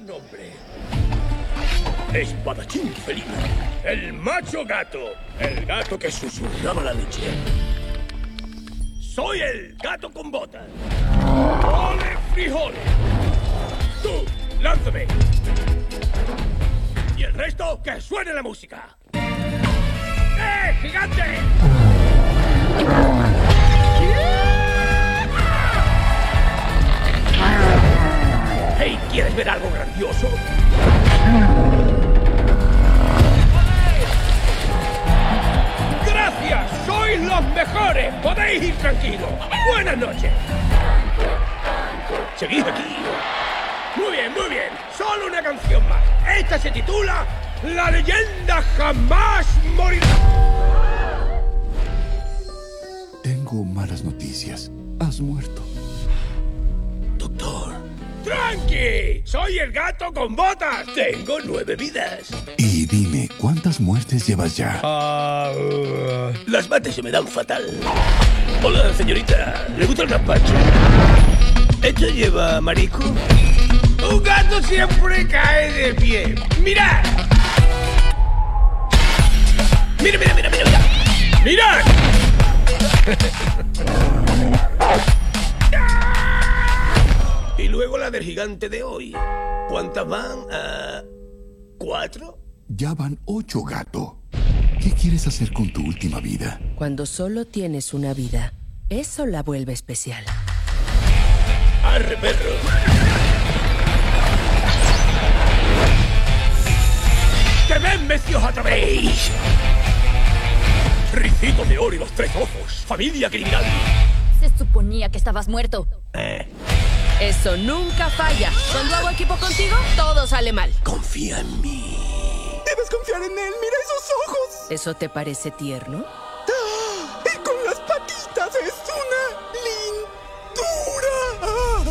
nombre. Espadachín felino. El macho gato. El gato que susurraba la leche. Soy el gato con botas. ¡Ole frijoles! Tú, lánzame. Y el resto, que suene la música. ¡Eh, gigante! Hey, ¿quieres ver algo grandioso? ¡Gracias! ¡Sois los mejores! ¡Podéis ir tranquilos! ¡Buenas noches! ¿Seguís aquí? Muy bien, muy bien. Solo una canción más. Esta se titula La leyenda jamás morirá. Tengo malas noticias. Has muerto. Soy el gato con botas. Tengo nueve vidas. Y dime, ¿cuántas muertes llevas ya? Ah, uh, las mates se me dan fatal. Hola, señorita. ¿Le gusta el gazpacho? ¿Esto lleva marico? Un gato siempre cae de pie. ¡Mirad! ¡Mira, mira, mira, mira! ¡Mirad! Luego la del gigante de hoy. ¿Cuántas van? Ah, ¿Cuatro? Ya van ocho, gato. ¿Qué quieres hacer con tu última vida? Cuando solo tienes una vida, eso la vuelve especial. ¡Arre, perro! ¡Que ven, mecios atrevéis! Ricito de oro y los tres ojos. Familia criminal. Se suponía que estabas muerto. Eh, Eso nunca falla. Cuando hago equipo contigo, todo sale mal. confía en mí. Debes confiar en él. Mira esos ojos. ¿Eso te parece tierno? ¡Ah! Y con las patitas es una lindura. ¡Ah!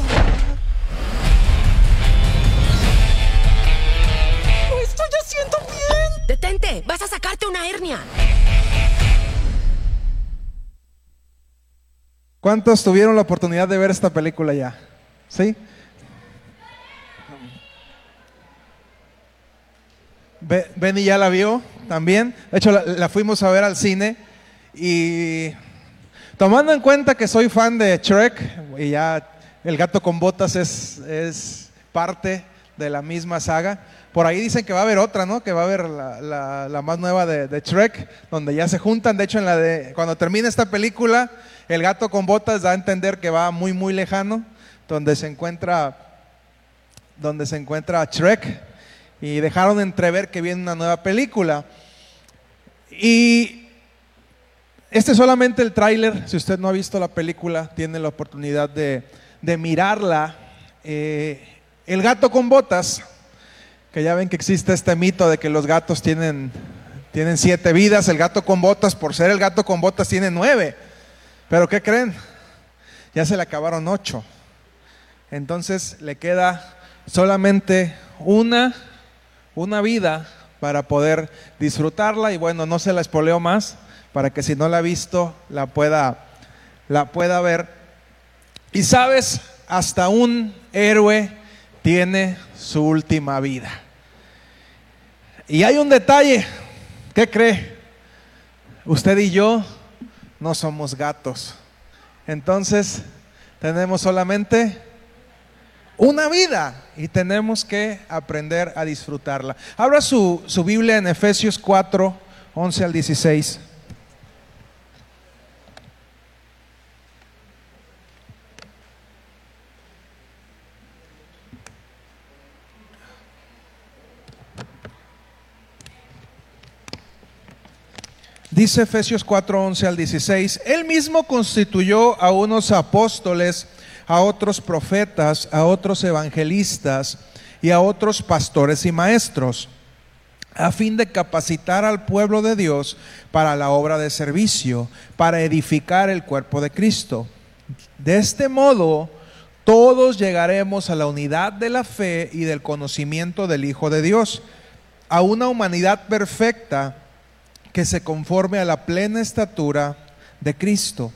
¡Lo estoy haciendo bien! ¡Detente! ¡Vas a sacarte una hernia! ¿Cuántos tuvieron la oportunidad de ver esta película ya? ¿Sí? Be- Benny ya la vio también. De hecho, la, fuimos a ver al cine. Y tomando en cuenta que soy fan de Shrek, y ya el gato con botas es, es parte de la misma saga. Por ahí dicen que va a haber otra, ¿no? Que va a haber la, la- más nueva de, de Shrek, donde ya se juntan. De hecho, en la de cuando termine esta película, el gato con botas da a entender que va muy, muy lejano, donde se encuentra, donde se encuentra Shrek, y dejaron entrever que viene una nueva película. Y este es solamente el tráiler. Si usted no ha visto la película, tiene la oportunidad de, de mirarla. Eh, el gato con botas, que ya ven que existe este mito de que los gatos tienen, tienen siete vidas. El gato con botas, por ser el gato con botas, tiene nueve. Pero ¿qué creen? Ya se le acabaron ocho. Entonces le queda solamente una, una vida para poder disfrutarla. Y bueno, no se la espoleo más para que si no la ha visto la pueda, la pueda ver. Y sabes, hasta un héroe tiene su última vida. Y hay un detalle, ¿qué cree? Usted y yo no somos gatos. Entonces, tenemos solamente una vida y tenemos que aprender a disfrutarla. Abra su, su Biblia en Efesios 4, 11 al 16. Dice Efesios 4, 11 al 16, Él mismo constituyó a unos apóstoles, a otros profetas, a otros evangelistas y a otros pastores y maestros, a fin de capacitar al pueblo de Dios para la obra de servicio, para edificar el cuerpo de Cristo. De este modo, todos llegaremos a la unidad de la fe y del conocimiento del Hijo de Dios, a una humanidad perfecta que se conforme a la plena estatura de Cristo,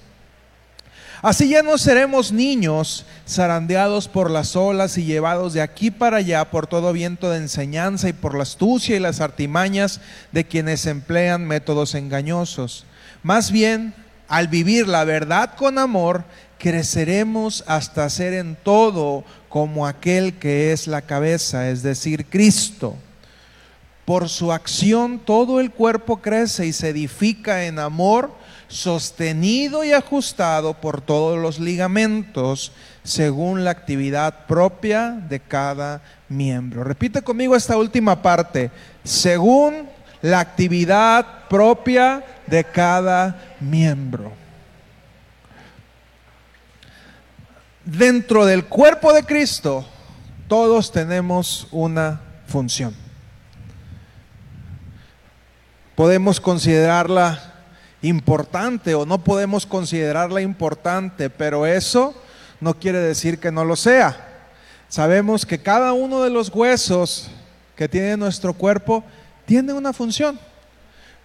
Así ya no seremos niños zarandeados por las olas y llevados de aquí para allá por todo viento de enseñanza y por la astucia y las artimañas de quienes emplean métodos engañosos. Más bien, al vivir la verdad con amor, creceremos hasta ser en todo como aquel que es la cabeza, es decir, Cristo. Por su acción todo el cuerpo crece y se edifica en amor, sostenido y ajustado por todos los ligamentos, según la actividad propia de cada miembro. Repite conmigo esta última parte, según la actividad propia de cada miembro. Dentro del cuerpo de Cristo, todos tenemos una función. Podemos considerarla importante o no podemos considerarla importante, pero eso no quiere decir que no lo sea. Sabemos que cada uno de los huesos que tiene nuestro cuerpo tiene una función.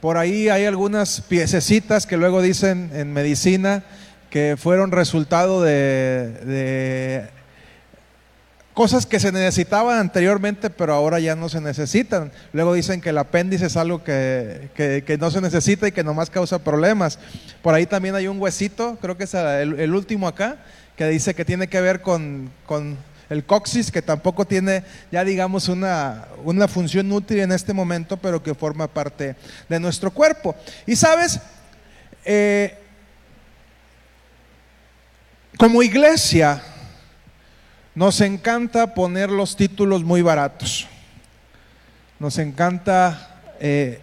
Por ahí hay algunas piececitas que luego dicen en medicina que fueron resultado de, de cosas que se necesitaban anteriormente, pero ahora ya no se necesitan. Luego dicen que el apéndice es algo que, que- no se necesita y que nomás causa problemas. Por ahí también hay un huesito, creo que es el, el último acá, que dice que tiene que ver con, con el coxis, que tampoco tiene ya digamos una, una función útil en este momento, pero que forma parte de nuestro cuerpo. Y sabes, Eh, como iglesia, nos encanta poner los títulos muy baratos. Nos encanta eh,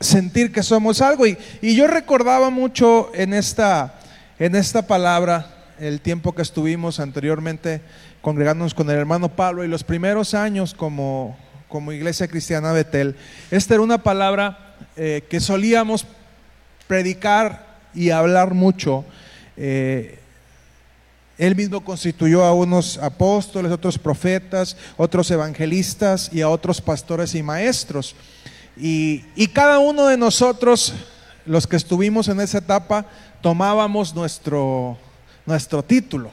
sentir que somos algo. Y, yo recordaba mucho en esta, en esta palabra el tiempo que estuvimos anteriormente congregándonos con el hermano Pablo y los primeros años como, como iglesia cristiana Betel. Esta era una palabra eh, que solíamos predicar y hablar mucho. Eh, él mismo constituyó a unos apóstoles, otros profetas, otros evangelistas y a otros pastores y maestros. Y, cada uno de nosotros, los que estuvimos en esa etapa, tomábamos nuestro, nuestro título.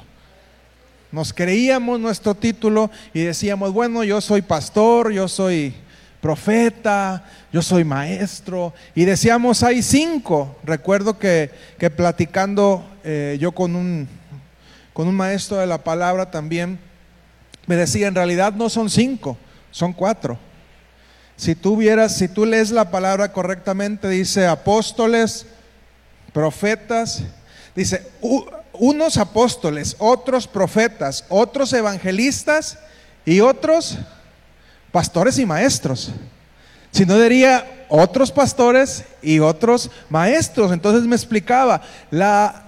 Nos creíamos nuestro título y decíamos, bueno, yo soy pastor, yo soy profeta, yo soy maestro. Y decíamos, hay cinco. Recuerdo que, que platicando eh, yo con un, con un maestro de la palabra también, me decía, en realidad no son cinco, son cuatro. Si tú vieras, si tú lees la palabra correctamente, dice apóstoles, profetas, dice unos apóstoles, otros profetas, otros evangelistas y otros pastores y maestros. Si no diría otros pastores y otros maestros. Entonces me explicaba, la,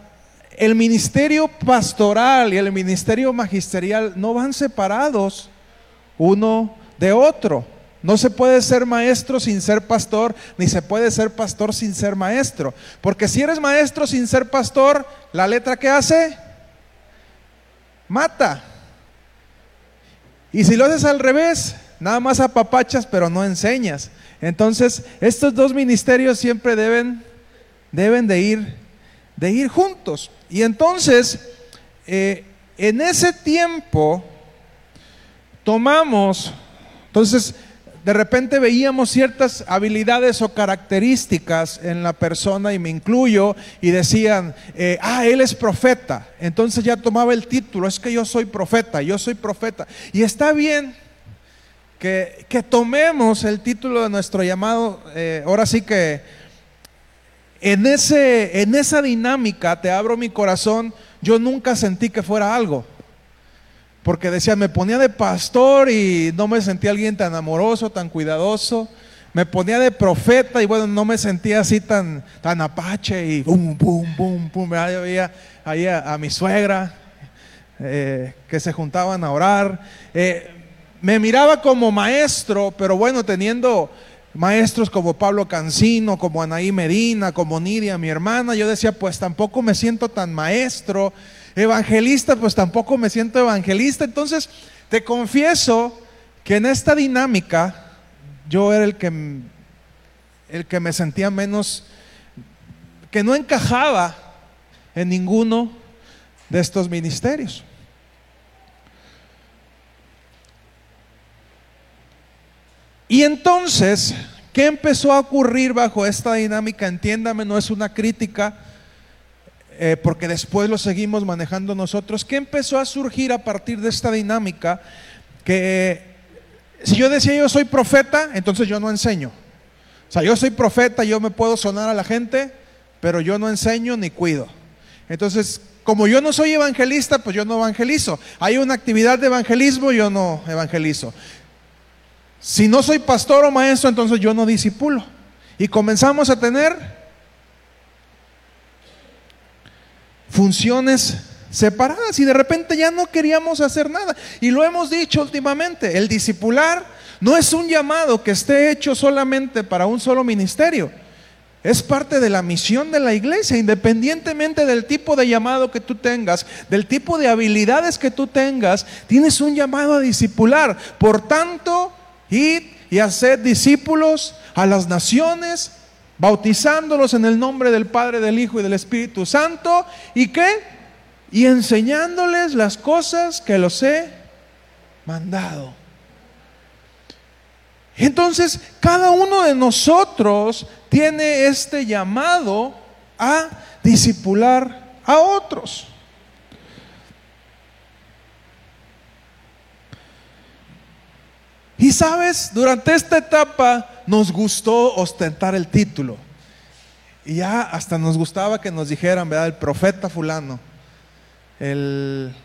el ministerio pastoral y el ministerio magisterial no van separados uno de otro. No se puede ser maestro sin ser pastor, ni se puede ser pastor sin ser maestro. Porque si eres maestro sin ser pastor, la letra que hace, mata. Y si lo haces al revés, nada más apapachas, pero no enseñas. Entonces, estos dos ministerios siempre deben, deben de, ir, de ir juntos. Y entonces, eh, en ese tiempo, tomamos, entonces, de repente veíamos ciertas habilidades o características en la persona, y me incluyo, y decían, eh, ah, él es profeta. Entonces ya tomaba el título, es que yo soy profeta, yo soy profeta. Y está bien que, que tomemos el título de nuestro llamado, eh, ahora sí que en, ese, en esa dinámica, te abro mi corazón, yo nunca sentí que fuera algo. Porque decía, me ponía de pastor y no me sentía alguien tan amoroso, tan cuidadoso. Me ponía de profeta y bueno, no me sentía así tan, tan apache y bum, bum, bum. ¿verdad? Yo veía ahí a, a mi suegra eh, que se juntaban a orar. Eh, me miraba como maestro, pero bueno, teniendo maestros como Pablo Cancino, como Anaí Medina, como Nidia, mi hermana, yo decía, pues tampoco me siento tan maestro. Evangelista, pues tampoco me siento evangelista. Entonces, te confieso que en esta dinámica yo era el que, el que me sentía menos, que no encajaba en ninguno de estos ministerios. Y entonces, ¿qué empezó a ocurrir bajo esta dinámica? Entiéndame, no es una crítica, eh, porque después lo seguimos manejando nosotros. ¿Qué empezó a surgir a partir de esta dinámica? Que si yo decía yo soy profeta, entonces yo no enseño. O sea, yo soy profeta, yo me puedo sonar a la gente, pero yo no enseño ni cuido. Entonces, como yo no soy evangelista, pues yo no evangelizo. Hay una actividad de evangelismo, yo no evangelizo. Si no soy pastor o maestro, entonces yo no disipulo. Y comenzamos a tener funciones separadas y de repente ya no queríamos hacer nada. Y lo hemos dicho últimamente, el discipular no es un llamado que esté hecho solamente para un solo ministerio. Es parte de la misión de la iglesia, independientemente del tipo de llamado que tú tengas, del tipo de habilidades que tú tengas, tienes un llamado a discipular. Por tanto, id y haced discípulos a las naciones, bautizándolos en el nombre del Padre, del Hijo y del Espíritu Santo. ¿Y qué? Y enseñándoles las cosas que los he mandado. Entonces, cada uno de nosotros tiene este llamado a disipular a otros. Sabes, durante esta etapa nos gustó ostentar el título. Y ya hasta nos gustaba que nos dijeran, ¿verdad? El profeta fulano, el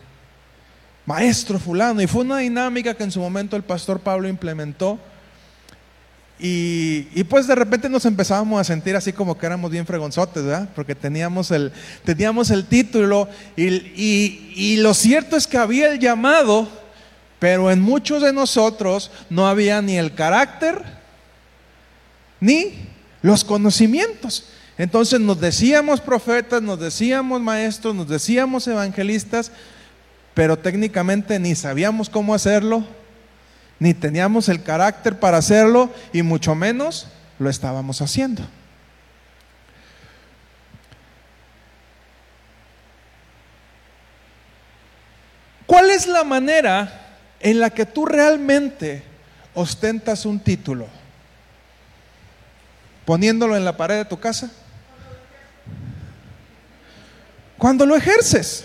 maestro fulano. Y fue una dinámica que en su momento el pastor Pablo implementó y, pues de repente nos empezábamos a sentir así como que éramos bien fregonzotes, ¿verdad? Porque teníamos el, teníamos el título y, y lo cierto es que había el llamado, pero en muchos de nosotros no había ni el carácter ni los conocimientos. Entonces nos decíamos profetas, nos decíamos maestros, nos decíamos evangelistas, pero técnicamente ni sabíamos cómo hacerlo ni teníamos el carácter para hacerlo y mucho menos lo estábamos haciendo. ¿Cuál es la manera en la que tú realmente ostentas un título? ¿Poniéndolo en la pared de tu casa? Cuando lo ejerces.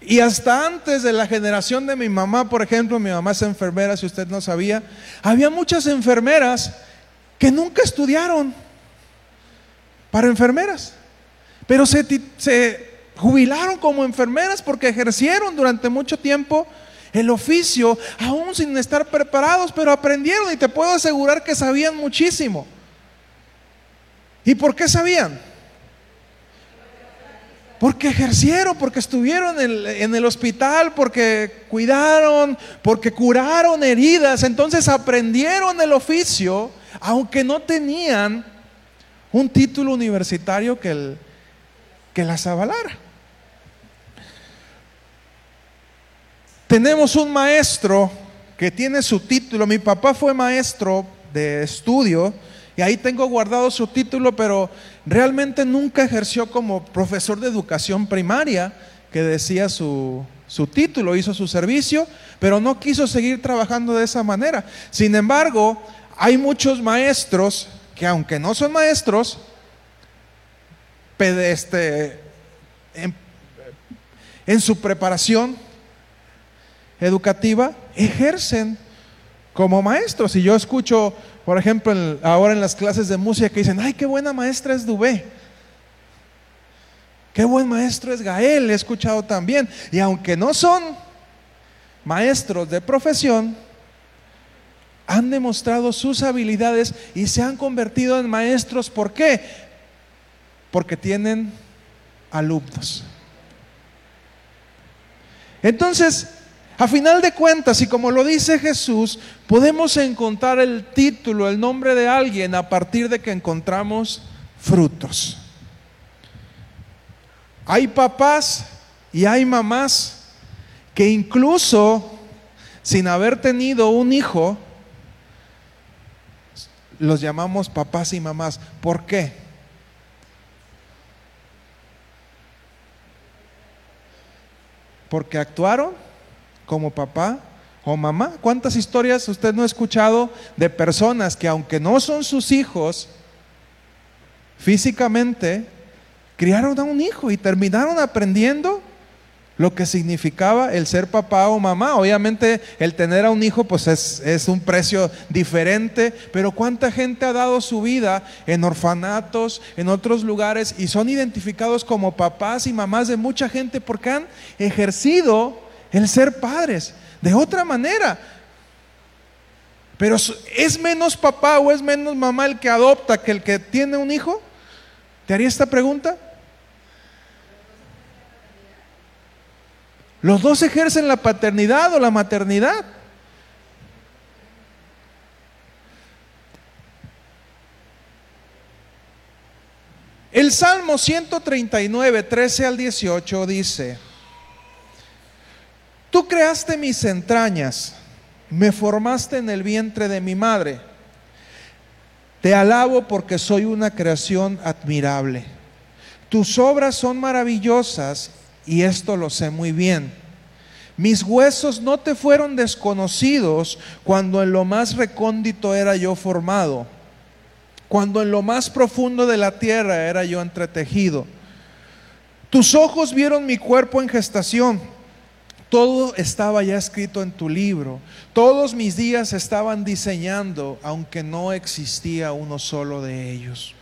Y hasta antes de la generación de mi mamá, por ejemplo, mi mamá es enfermera, si usted no sabía, había muchas enfermeras que nunca estudiaron para enfermeras, pero se, se jubilaron como enfermeras porque ejercieron durante mucho tiempo el oficio, aún sin estar preparados, pero aprendieron y te puedo asegurar que sabían muchísimo. ¿Y por qué sabían? Porque ejercieron, porque estuvieron en el, hospital, porque cuidaron, porque curaron heridas. Entonces aprendieron el oficio, aunque no tenían un título universitario que, que las avalara. Tenemos un maestro que tiene su título. Mi papá fue maestro de estudio y ahí tengo guardado su título, pero realmente nunca ejerció como profesor de educación primaria, que decía su, su título, hizo su servicio, pero no quiso seguir trabajando de esa manera. Sin embargo, hay muchos maestros que aunque no son maestros, este, en, su preparación educativa, ejercen como maestros. Y yo escucho por ejemplo, ahora en las clases de música que dicen, ay, qué buena maestra es Dubé. Qué buen maestro es Gael, he escuchado también. Y aunque no son maestros de profesión, han demostrado sus habilidades y se han convertido en maestros. ¿Por qué? Porque tienen alumnos. Entonces, a final de cuentas, y como lo dice Jesús, podemos encontrar el título, el nombre de alguien a partir de que encontramos frutos. Hay papás y hay mamás que incluso sin haber tenido un hijo, los llamamos papás y mamás. ¿Por qué? Porque actuaron como papá o mamá. ¿Cuántas historias usted no ha escuchado de personas que aunque no son sus hijos, físicamente criaron a un hijo y terminaron aprendiendo lo que significaba el ser papá o mamá. Obviamente el tener a un hijo pues es, un precio diferente, pero cuánta gente ha dado su vida en orfanatos, en otros lugares y son identificados como papás y mamás de mucha gente porque han ejercido el ser padres de otra manera. Pero ¿es menos papá o es menos mamá el que adopta que el que tiene un hijo? ¿Te haría esta pregunta? Los dos ejercen la paternidad o la maternidad. El Salmo 139, 13 al 18 dice, Tú creaste mis entrañas, me formaste en el vientre de mi madre. Te alabo porque soy una creación admirable. Tus obras son maravillosas y esto lo sé muy bien. Mis huesos no te fueron desconocidos cuando en lo más recóndito era yo formado, cuando en lo más profundo de la tierra era yo entretejido. Tus ojos vieron mi cuerpo en gestación. Todo estaba ya escrito en tu libro. Todos mis días estaban diseñando, aunque no existía uno solo de ellos.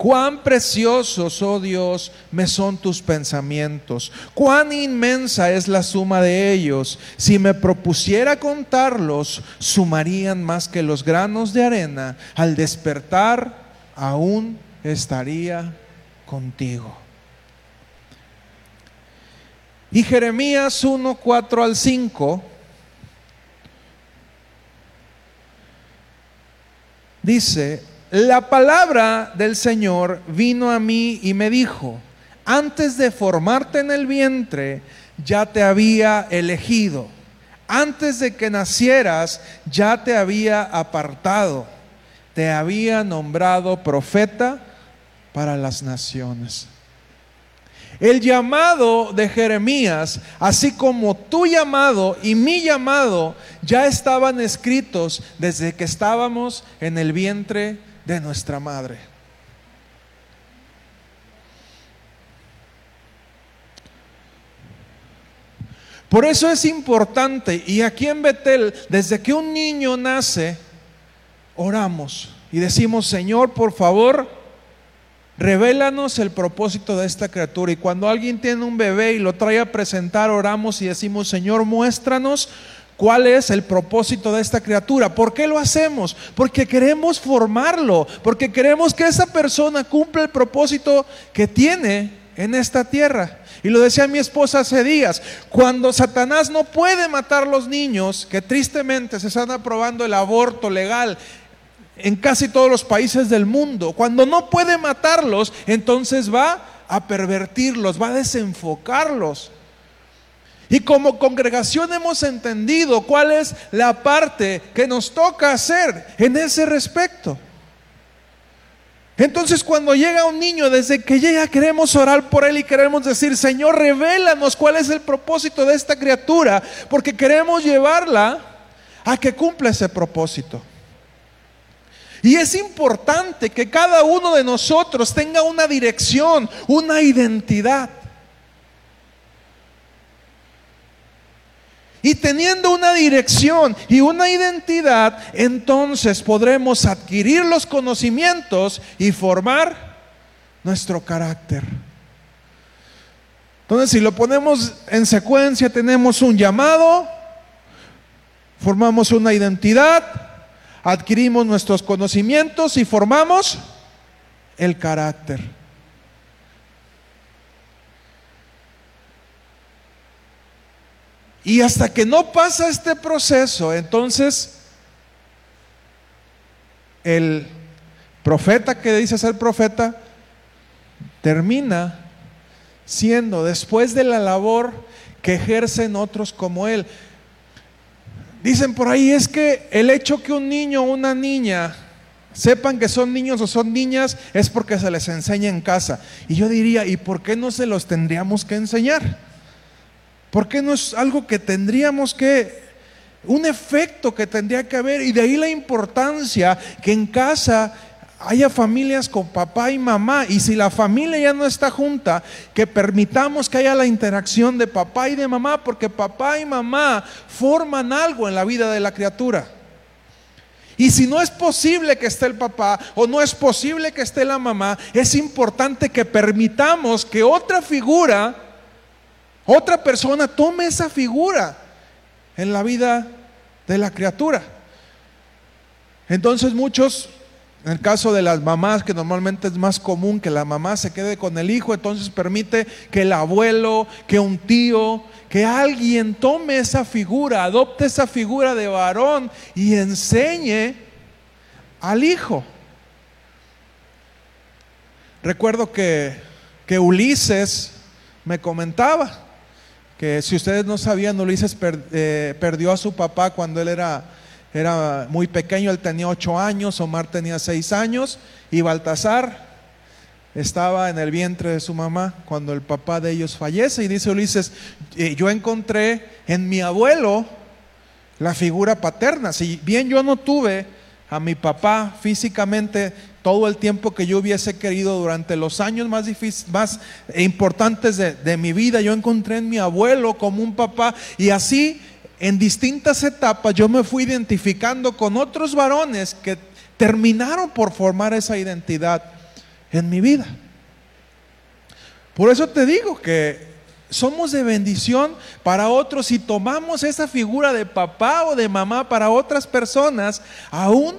Cuán preciosos, oh Dios, me son tus pensamientos. Cuán inmensa es la suma de ellos. Si me propusiera contarlos, sumarían más que los granos de arena. Al despertar, aún estaría contigo. Y Jeremías 1, 4 al 5 dice, la palabra del Señor vino a mí y me dijo, antes de formarte en el vientre, ya te había elegido. Antes de que nacieras, ya te había apartado. Te había nombrado profeta para las naciones. El llamado de Jeremías, así como tu llamado y mi llamado, ya estaban escritos desde que estábamos en el vientre de nuestra madre. Por eso es importante, y aquí en Betel, desde que un niño nace, oramos y decimos, Señor, por favor, revélanos el propósito de esta criatura. Y cuando alguien tiene un bebé y lo trae a presentar, oramos y decimos, Señor, muéstranos ¿Cuál es el propósito de esta criatura? ¿Por qué lo hacemos? Porque queremos formarlo, porque queremos que esa persona cumpla el propósito que tiene en esta tierra. Y lo decía mi esposa hace días, cuando Satanás no puede matar los niños, que tristemente se están aprobando el aborto legal en casi todos los países del mundo, cuando no puede matarlos, entonces va a pervertirlos, va a desenfocarlos. Y como congregación hemos entendido cuál es la parte que nos toca hacer en ese respecto. Entonces cuando llega un niño, desde que llega queremos orar por él y queremos decir, Señor, revélanos cuál es el propósito de esta criatura, porque queremos llevarla a que cumpla ese propósito. Y es importante que cada uno de nosotros tenga una dirección, una identidad. Y teniendo una dirección y una identidad, entonces podremos adquirir los conocimientos y formar nuestro carácter. Entonces, si lo ponemos en secuencia, tenemos un llamado, formamos una identidad, adquirimos nuestros conocimientos y formamos el carácter. Y hasta que no pasa este proceso, entonces el profeta que dice ser profeta termina siendo, después de la labor que ejercen otros como él. Dicen por ahí, es que el hecho que un niño o una niña sepan que son niños o son niñas es porque se les enseña en casa. Y yo diría, ¿y por qué no se los tendríamos que enseñar? ¿Por qué no es algo que tendríamos que, un efecto que tendría que haber? Y de ahí la importancia que en casa haya familias con papá y mamá. Y si la familia ya no está junta, que permitamos que haya la interacción de papá y de mamá, porque papá y mamá forman algo en la vida de la criatura. Y si no es posible que esté el papá o no es posible que esté la mamá, es importante que permitamos que otra figura, otra persona tome esa figura en la vida de la criatura. Entonces muchos en el caso de las mamás, que normalmente es más común que la mamá se quede con el hijo, entonces permite que el abuelo, que un tío, que alguien tome esa figura, adopte esa figura de varón y enseñe al hijo. Recuerdo que, que Ulises me comentaba que si ustedes no sabían, Ulises eh, perdió a su papá cuando él era era muy pequeño, él tenía ocho años, Omar tenía seis años y Baltasar estaba en el vientre de su mamá cuando el papá de ellos fallece. Y dice Ulises, eh, yo encontré en mi abuelo la figura paterna. Si bien yo no tuve a mi papá físicamente todo el tiempo que yo hubiese querido durante los años más, más importantes de, de mi vida, yo encontré en mi abuelo como un papá y así en distintas etapas yo me fui identificando con otros varones que terminaron por formar esa identidad en mi vida. Por eso te digo que somos de bendición para otros y tomamos esa figura de papá o de mamá para otras personas, aún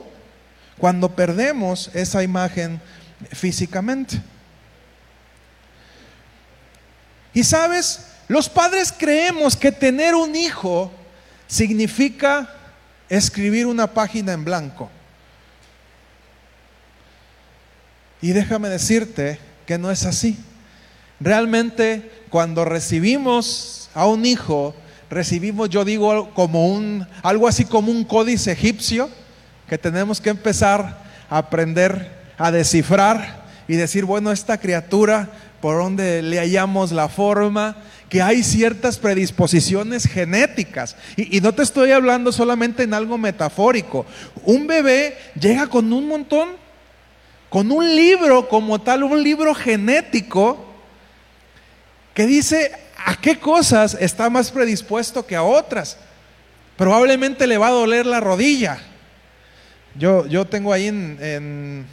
cuando perdemos esa imagen físicamente. Y sabes, los padres creemos que tener un hijo significa escribir una página en blanco. Y déjame decirte que no es así. Realmente cuando recibimos a un hijo, recibimos, yo digo, como un, algo así como un códice egipcio que tenemos que empezar a aprender a descifrar y decir, bueno, esta criatura, por donde le hallamos la forma, que hay ciertas predisposiciones genéticas. Y, no te estoy hablando solamente en algo metafórico. Un bebé llega con un montón, con un libro como tal, un libro genético, que dice a qué cosas está más predispuesto que a otras. Probablemente le va a doler la rodilla. Yo, yo tengo ahí en,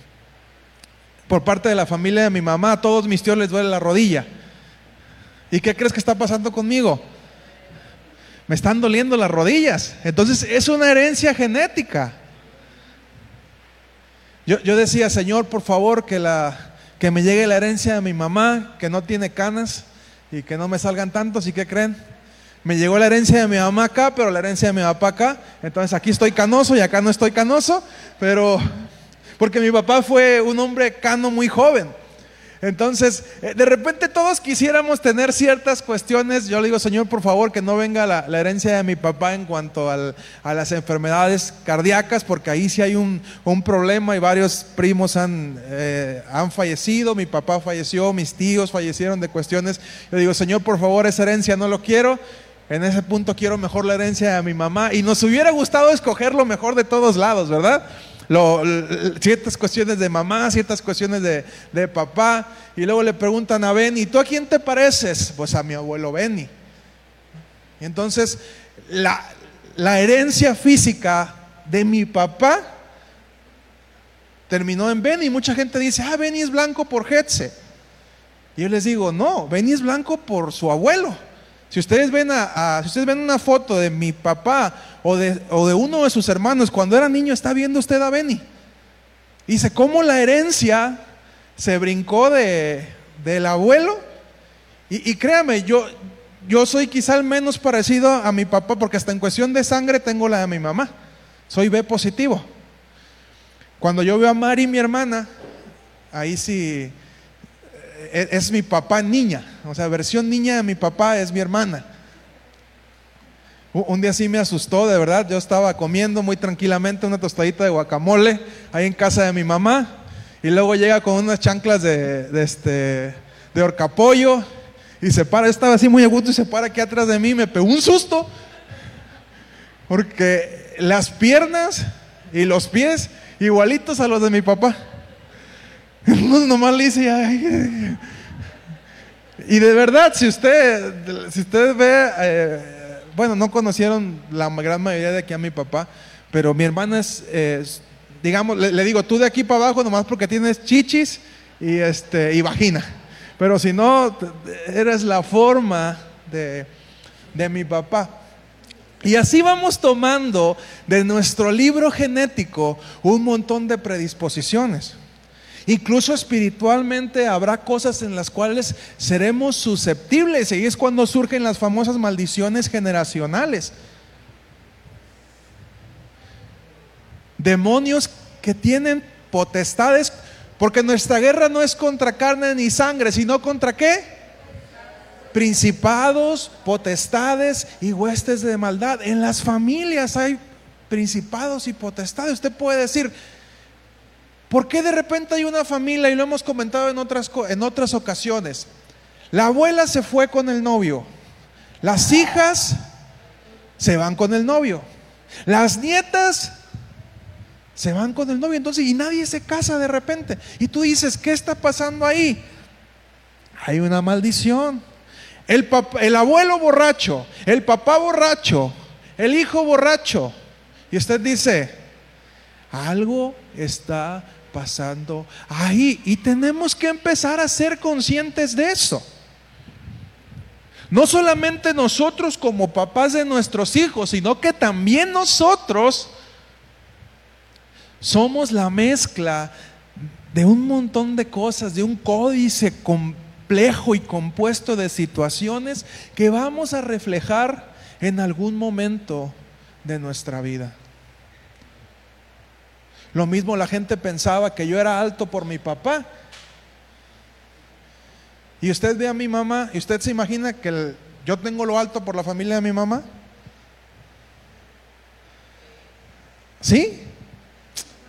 por parte de la familia de mi mamá, a todos mis tíos les duele la rodilla. ¿Y qué crees que está pasando conmigo? Me están doliendo las rodillas. Entonces es una herencia genética. Yo, decía, Señor, por favor, que, la, que me llegue la herencia de mi mamá, que no tiene canas y que no me salgan tantos. ¿Y qué creen? Me llegó la herencia de mi mamá acá, pero la herencia de mi papá acá. Entonces aquí estoy canoso y acá no estoy canoso, pero porque mi papá fue un hombre cano muy joven. Entonces, eh, de repente todos quisiéramos tener ciertas cuestiones. Yo le digo, Señor, por favor, que no venga la, herencia de mi papá en cuanto a las enfermedades cardíacas, porque ahí sí hay un, problema y varios primos han, eh, han fallecido. Mi papá falleció, mis tíos fallecieron de cuestiones. Yo digo, Señor, por favor, esa herencia no lo quiero. En ese punto quiero mejor la herencia de mi mamá. Y nos hubiera gustado escoger lo mejor de todos lados, ¿verdad? Ciertas cuestiones de mamá, ciertas cuestiones de, papá, y luego le preguntan a Benny, ¿tú a quién te pareces? Pues a mi abuelo Benny. Y entonces, la, herencia física de mi papá terminó en Benny. Mucha gente dice, ah, Benny es blanco por Hetze. Y yo les digo, no, Benny es blanco por su abuelo. Si ustedes ven, a, si ustedes ven una foto de mi papá o de, uno de sus hermanos cuando era niño, está viendo usted a Benny. Dice, ¿cómo la herencia se brincó de, del abuelo? Y, créame, yo, yo soy quizá el menos parecido a mi papá porque hasta en cuestión de sangre tengo la de mi mamá. Soy B positivo. Cuando yo veo a Mari, mi hermana, ahí sí e, es, mi papá niña, o sea, versión niña de mi papá es mi hermana. Un día sí me asustó, de verdad. Yo estaba comiendo muy tranquilamente una tostadita de guacamole ahí en casa de mi mamá. Y luego llega con unas chanclas de, de, este, de horcapollo. Y se para, estaba así muy agudo y se para aquí atrás de mí, me pegó un susto. Porque las piernas y los pies igualitos a los de mi papá. Nomás le hice, "Ay". y de verdad, si usted, si usted ve, eh, bueno, no conocieron la gran mayoría de aquí a mi papá, pero mi hermana es, digamos, le, digo, tú de aquí para abajo nomás porque tienes chichis y, este, y vagina. Pero si no, eres la forma de, de mi papá. Y así vamos tomando de nuestro libro genético un montón de predisposiciones. Incluso espiritualmente habrá cosas en las cuales seremos susceptibles y es cuando surgen las famosas maldiciones generacionales. Demonios que tienen potestades, porque nuestra guerra no es contra carne ni sangre, sino contra qué? principados, potestades y huestes de maldad. En las familias hay principados y potestades. Usted puede decir, ¿por qué de repente hay una familia? Y lo hemos comentado en otras, en otras ocasiones. La abuela se fue con el novio. Las hijas se van con el novio. Las nietas se van con el novio. Entonces, y nadie se casa de repente. Y tú dices, ¿qué está pasando ahí? Hay una maldición. El, el abuelo borracho, el papá borracho, el hijo borracho. Y usted dice, algo está pasando ahí. Y tenemos que empezar a ser conscientes de eso. No solamente nosotros como papás de nuestros hijos, sino que también nosotros somos la mezcla de un montón de cosas, de un códice complejo y compuesto de situaciones que vamos a reflejar en algún momento de nuestra vida. Lo mismo la gente pensaba que yo era alto por mi papá. Y usted ve a mi mamá y usted se imagina que yo tengo lo alto por la familia de mi mamá. ¿Sí?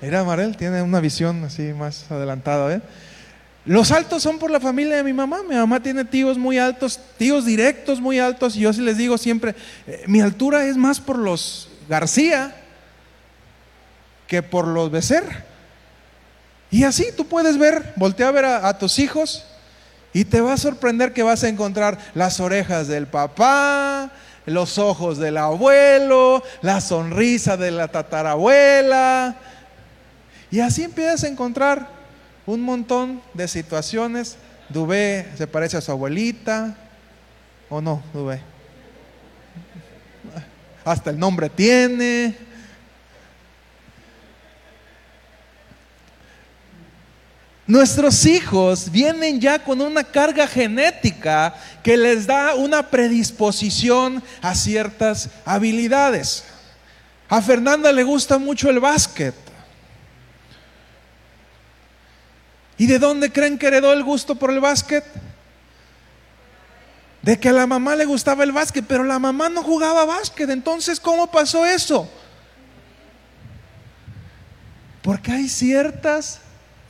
Mira, Marel tiene una visión así más adelantada, ¿eh? Los altos son por la familia de mi mamá. Mi mamá tiene tíos muy altos, tíos directos muy altos. Y yo sí les digo siempre, eh, mi altura es más por los García que por los Becerra. Y así tú puedes ver, voltea a ver a, a tus hijos y te va a sorprender que vas a encontrar las orejas del papá, los ojos del abuelo, la sonrisa de la tatarabuela. Y así empiezas a encontrar un montón de situaciones. Dubé se parece a su abuelita, ¿o no, Dubé? Hasta el nombre tiene. Nuestros hijos vienen ya con una carga genética que les da una predisposición a ciertas habilidades. A Fernanda le gusta mucho el básquet. ¿Y de dónde creen que heredó el gusto por el básquet? De que a la mamá le gustaba el básquet, pero la mamá no jugaba básquet. Entonces, ¿cómo pasó eso? Porque hay ciertas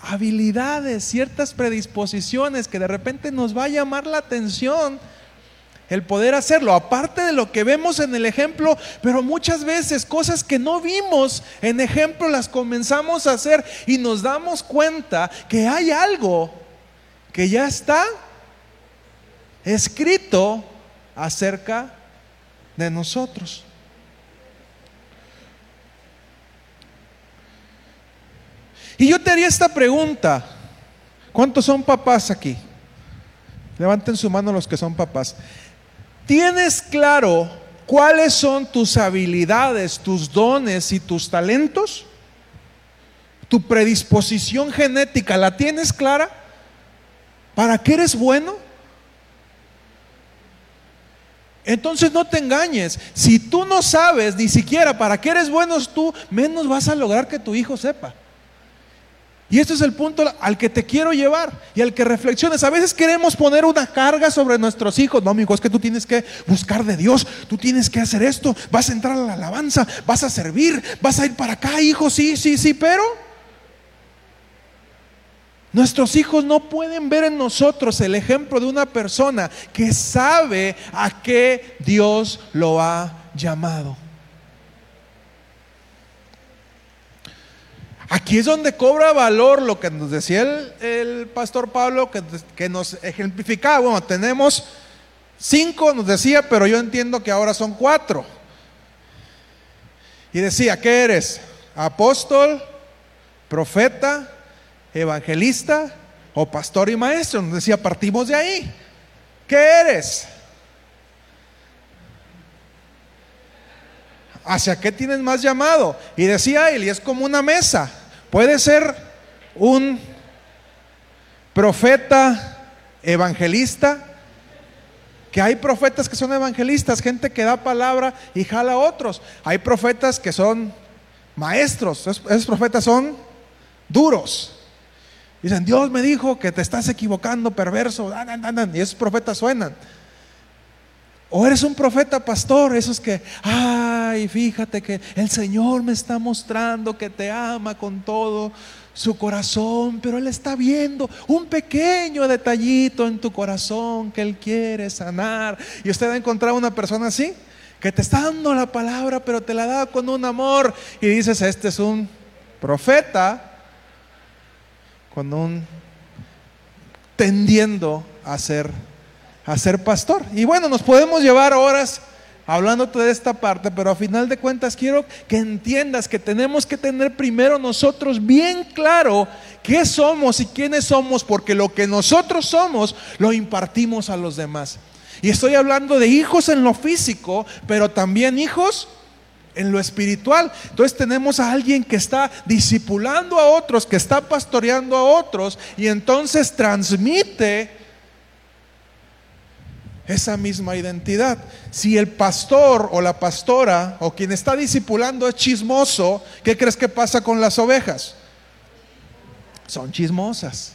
habilidades, ciertas predisposiciones que de repente nos va a llamar la atención el poder hacerlo, aparte de lo que vemos en el ejemplo, pero muchas veces cosas que no vimos en ejemplo las comenzamos a hacer y nos damos cuenta que hay algo que ya está escrito acerca de nosotros. Y yo te haría esta pregunta. ¿Cuántos son papás aquí? Levanten su mano los que son papás. ¿Tienes claro cuáles son tus habilidades, tus dones y tus talentos? ¿Tu predisposición genética la tienes clara? ¿Para qué eres bueno? Entonces no te engañes. Si tú no sabes ni siquiera para qué eres bueno tú, menos vas a lograr que tu hijo sepa. Y este es el punto al que te quiero llevar y al que reflexiones. A veces queremos poner una carga sobre nuestros hijos. No, amigo, es que tú tienes que buscar de Dios, tú tienes que hacer esto, vas a entrar a la alabanza, vas a servir, vas a ir para acá, hijo, sí, sí, sí, pero Nuestros hijos no pueden ver en nosotros el ejemplo de una persona que sabe a qué Dios lo ha llamado. Aquí es donde cobra valor lo que nos decía el, pastor Pablo, que, que nos ejemplificaba. Bueno, tenemos cinco, nos decía, pero yo entiendo que ahora son cuatro. Y decía, ¿qué eres? Apóstol, profeta, evangelista o pastor y maestro. Nos decía, partimos de ahí. ¿Qué eres? ¿Hacia qué tienes más llamado? Y decía él, y es como una mesa. Puede ser un profeta evangelista, que hay profetas que son evangelistas, gente que da palabra y jala a otros. Hay profetas que son maestros, esos, profetas son duros. Dicen, Dios me dijo que te estás equivocando, perverso, y esos profetas suenan. O eres un profeta pastor, esos que, ay, fíjate que el Señor me está mostrando que te ama con todo su corazón, pero Él está viendo un pequeño detallito en tu corazón que Él quiere sanar. Y usted ha encontrado una persona así, que te está dando la palabra, pero te la da con un amor. Y dices, este es un profeta con un tendiendo a ser a ser pastor. Y bueno, nos podemos llevar horas hablando de esta parte, pero a final de cuentas quiero que entiendas que tenemos que tener primero nosotros bien claro qué somos y quiénes somos, porque lo que nosotros somos lo impartimos a los demás. Y estoy hablando de hijos en lo físico, pero también hijos en lo espiritual. Entonces tenemos a alguien que está discipulando a otros, que está pastoreando a otros y entonces transmite esa misma identidad. Si el pastor o la pastora o quien está discipulando es chismoso, ¿qué crees que pasa con las ovejas? Son chismosas.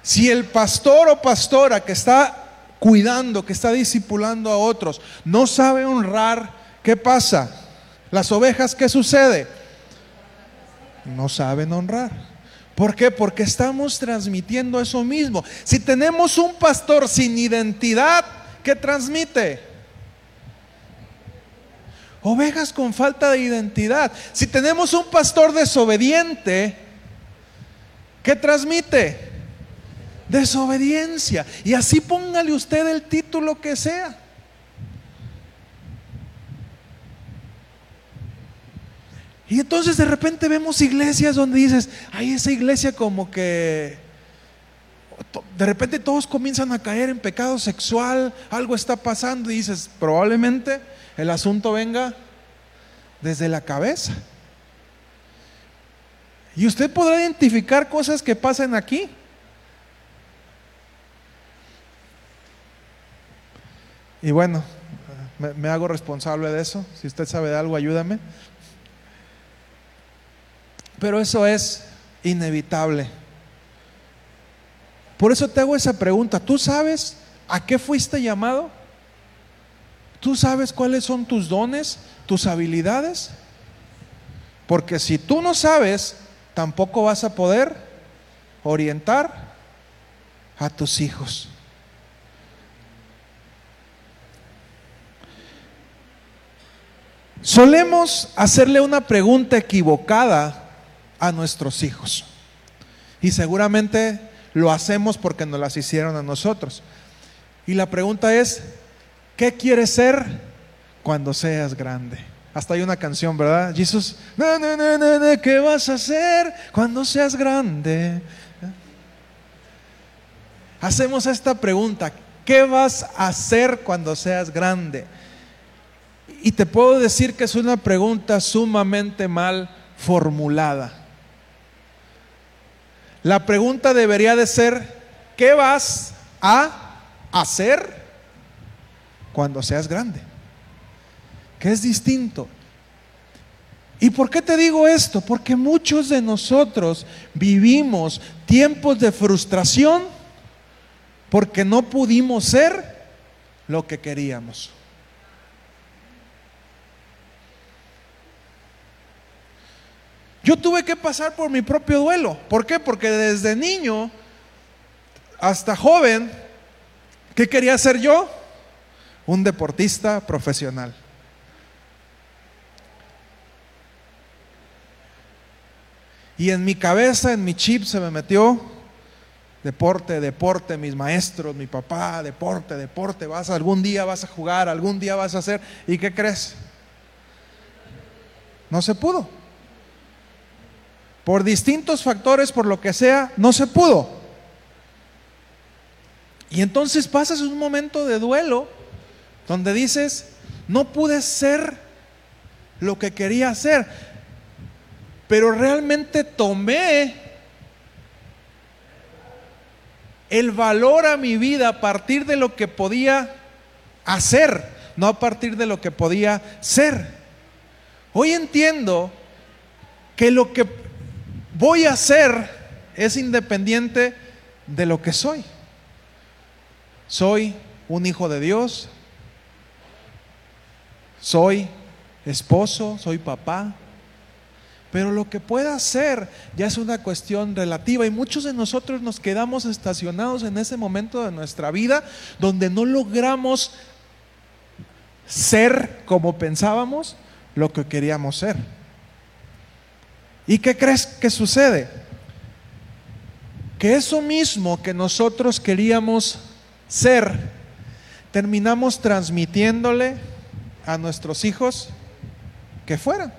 Si el pastor o pastora que está cuidando, que está discipulando a otros, no sabe honrar, ¿qué pasa? Las ovejas, ¿qué sucede? No saben honrar. ¿Por qué? Porque estamos transmitiendo eso mismo. Si tenemos un pastor sin identidad, ¿qué transmite? Ovejas con falta de identidad. Si tenemos un pastor desobediente, ¿qué transmite? Desobediencia. Y así póngale usted el título que sea. Y entonces de repente vemos iglesias donde dices, ay, esa iglesia como que de repente todos comienzan a caer en pecado sexual, algo está pasando y dices, probablemente el asunto venga desde la cabeza. Y usted podrá identificar cosas que pasan aquí. Y bueno, me, me hago responsable de eso. Si usted sabe de algo, ayúdame. Pero eso es inevitable. Por eso te hago esa pregunta. ¿Tú sabes a qué fuiste llamado? ¿Tú sabes cuáles son tus dones, tus habilidades? Porque si tú no sabes, tampoco vas a poder orientar a tus hijos. Solemos hacerle una pregunta equivocada a nuestros hijos. Y seguramente lo hacemos porque nos las hicieron a nosotros. Y la pregunta es, ¿qué quieres ser cuando seas grande? Hasta hay una canción, ¿verdad? Jesús, ¿qué vas a hacer cuando seas grande? Hacemos esta pregunta, ¿qué vas a hacer cuando seas grande? Y te puedo decir que es una pregunta sumamente mal formulada. La pregunta debería de ser, ¿qué vas a hacer cuando seas grande? ¿Qué es distinto? ¿Y por qué te digo esto? Porque muchos de nosotros vivimos tiempos de frustración porque no pudimos ser lo que queríamos. Yo tuve que pasar por mi propio duelo. ¿Por qué? Porque desde niño hasta joven, ¿qué quería ser yo? Un deportista profesional. Y en mi cabeza, en mi chip se me metió deporte, deporte, mis maestros, mi papá, deporte, deporte, vas algún día vas a jugar, algún día vas a hacer, ¿y qué crees? No se pudo. Por distintos factores, por lo que sea, no se pudo. Y entonces pasas un momento de duelo donde dices, no pude ser lo que quería hacer, pero realmente tomé el valor a mi vida a partir de lo que podía hacer, no a partir de lo que podía ser. Hoy entiendo que lo que voy a hacer es independiente de lo que soy. Soy un hijo de Dios, soy esposo, soy papá, pero lo que pueda ser ya es una cuestión relativa y muchos de nosotros nos quedamos estacionados en ese momento de nuestra vida donde no logramos ser como pensábamos lo que queríamos ser. ¿Y qué crees que sucede? Que eso mismo que nosotros queríamos ser, terminamos transmitiéndole a nuestros hijos que fueran.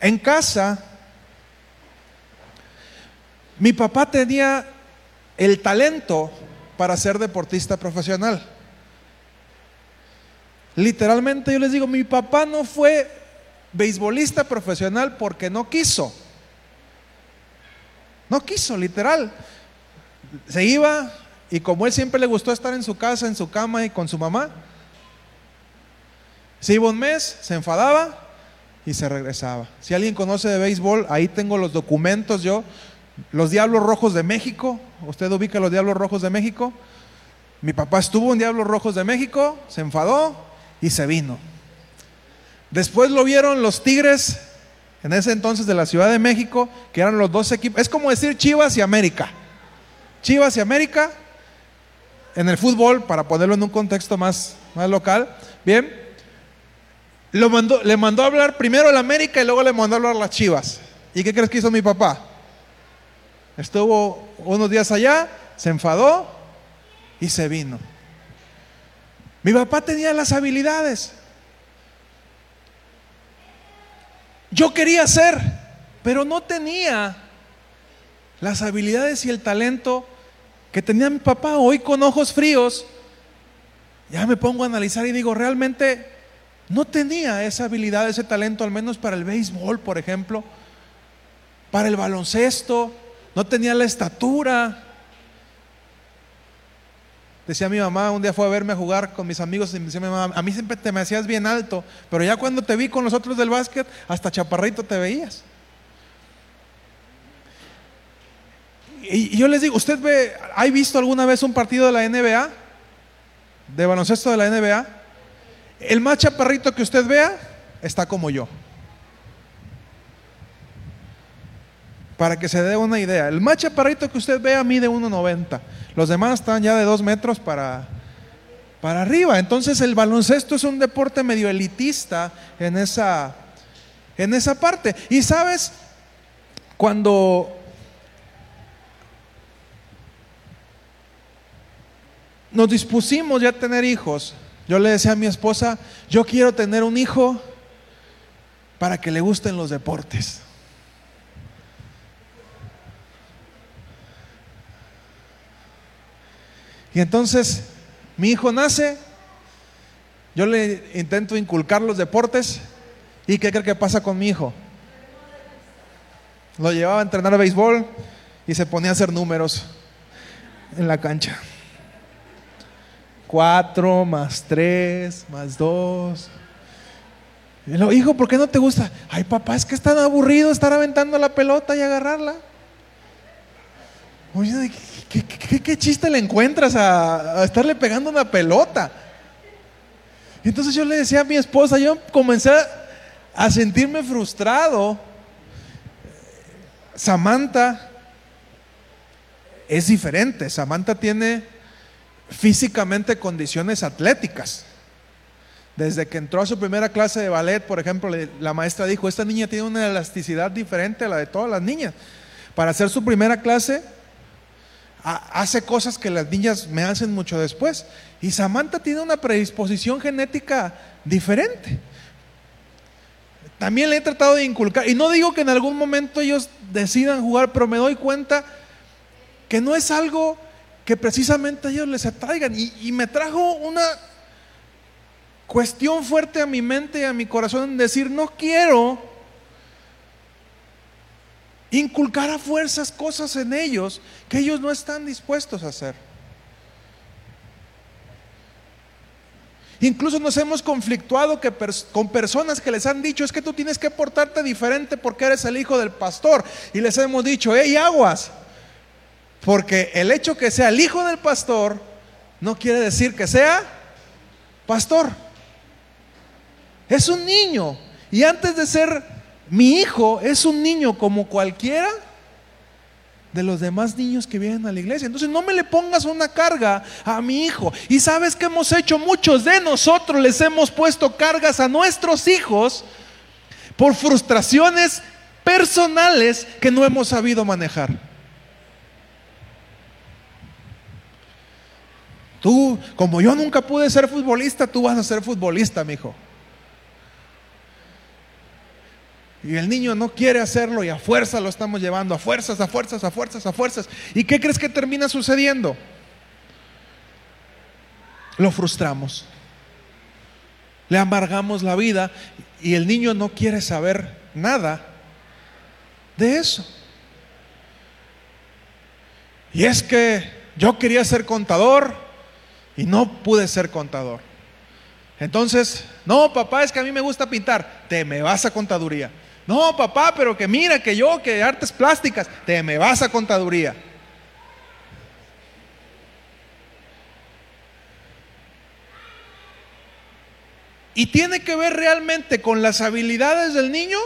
En casa, mi papá tenía el talento para ser deportista profesional. Literalmente yo les digo, mi papá no fue beisbolista profesional porque no quiso. No quiso, literal. Se iba y como él siempre le gustó estar en su casa, en su cama y con su mamá, se iba un mes, se enfadaba y se regresaba. Si alguien conoce de béisbol, ahí tengo los documentos yo. Los Diablos Rojos de México, usted ubica los Diablos Rojos de México. Mi papá estuvo en Diablos Rojos de México, se enfadó y se vino. Después lo vieron los Tigres en ese entonces de la Ciudad de México, que eran los dos equipos. Es como decir Chivas y América. Chivas y América en el fútbol, para ponerlo en un contexto más, más local. Bien, lo mandó, le mandó a hablar primero a la América y luego le mandó a hablar a las Chivas. ¿Y qué crees que hizo mi papá? Estuvo unos días allá, se enfadó y se vino. Mi papá tenía las habilidades. Yo quería ser, pero no tenía las habilidades y el talento que tenía mi papá. Hoy con ojos fríos, ya me pongo a analizar y digo, realmente no tenía esa habilidad, ese talento, al menos para el béisbol, por ejemplo, para el baloncesto, no tenía la estatura. Decía mi mamá, un día fue a verme a jugar con mis amigos y me decía mi mamá, a mí siempre te me hacías bien alto, pero ya cuando te vi con los otros del básquet, hasta chaparrito te veías. Y yo les digo, ¿usted ve, ha visto alguna vez un partido de la NBA? ¿De baloncesto de la NBA? El más chaparrito que usted vea está como yo. Para que se dé una idea. El más chaparrito que usted vea mide 1,90. Los demás están ya de 2 metros para, para arriba. Entonces el baloncesto es un deporte medio elitista en esa, en esa parte. Y sabes, cuando nos dispusimos ya a tener hijos, yo le decía a mi esposa, yo quiero tener un hijo para que le gusten los deportes. Y entonces mi hijo nace, yo le intento inculcar los deportes y ¿qué cree que pasa con mi hijo? Lo llevaba a entrenar a béisbol y se ponía a hacer números en la cancha. Cuatro más tres más dos. Y lo, hijo, ¿por qué no te gusta? Ay, papá, es que es tan aburrido estar aventando la pelota y agarrarla. Oye, ¿qué, chiste le encuentras a, estarle pegando una pelota? Entonces yo le decía a mi esposa, yo comencé a sentirme frustrado. Samantha es diferente. Samantha tiene físicamente condiciones atléticas. Desde que entró a su primera clase de ballet, por ejemplo, la maestra dijo, esta niña tiene una elasticidad diferente a la de todas las niñas. Para hacer su primera clase, hace cosas que las niñas me hacen mucho después. Y Samantha tiene una predisposición genética diferente. También le he tratado de inculcar, y no digo que en algún momento ellos decidan jugar, pero me doy cuenta que no es algo que precisamente a ellos les atraigan. Y, me trajo una cuestión fuerte a mi mente y a mi corazón en decir, no quiero inculcar a fuerzas cosas en ellos que ellos no están dispuestos a hacer. Incluso nos hemos conflictuado con personas que les han dicho es que tú tienes que portarte diferente porque eres el hijo del pastor. Y les hemos dicho, hey, aguas. Porque el hecho que sea el hijo del pastor no quiere decir que sea pastor. Es un niño. Y antes de ser mi hijo, es un niño como cualquiera de los demás niños que vienen a la iglesia. Entonces no me le pongas una carga a mi hijo. Y sabes que hemos hecho muchos de nosotros, les hemos puesto cargas a nuestros hijos por frustraciones personales que no hemos sabido manejar. Tú, como yo nunca pude ser futbolista, tú vas a ser futbolista, mi hijo. Y el niño no quiere hacerlo y a fuerza lo estamos llevando, a fuerzas, a fuerzas, a fuerzas, a fuerzas. ¿Y qué crees que termina sucediendo? Lo frustramos. Le amargamos la vida y el niño no quiere saber nada de eso. Y es que yo quería ser contador y no pude ser contador. Entonces, no, papá, es que a mí me gusta pintar, te me vas a contaduría. No, papá, pero que mira, que yo, que artes plásticas, te me vas a contaduría. ¿Y tiene que ver realmente con las habilidades del niño?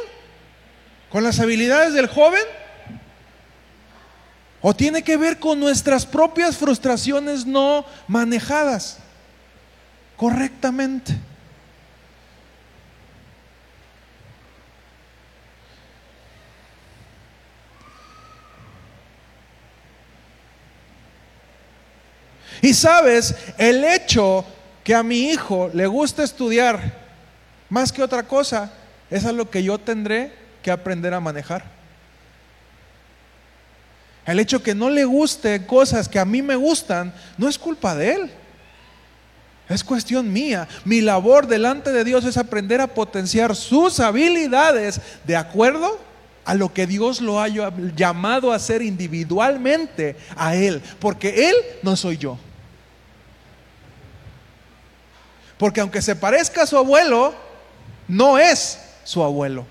¿Con las habilidades del joven? ¿O tiene que ver con nuestras propias frustraciones no manejadas correctamente? Y sabes, el hecho que a mi hijo le gusta estudiar más que otra cosa, es a lo que yo tendré que aprender a manejar. El hecho que no le guste cosas que a mí me gustan, no es culpa de él. Es cuestión mía. Mi labor delante de Dios es aprender a potenciar sus habilidades de acuerdo a lo que Dios lo ha llamado a hacer individualmente a Él. Porque Él no soy yo. Porque aunque se parezca a su abuelo, no es su abuelo.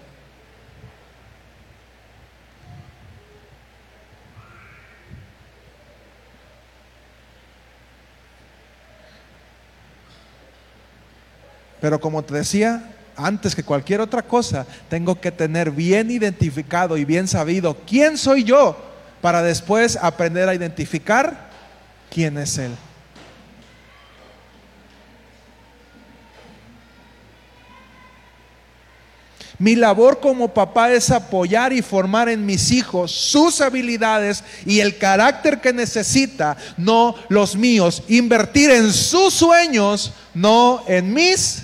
Pero como te decía, antes que cualquier otra cosa, tengo que tener bien identificado y bien sabido quién soy yo para después aprender a identificar quién es Él. Mi labor como papá es apoyar y formar en mis hijos sus habilidades y el carácter que necesita, no los míos. Invertir en sus sueños, no en mis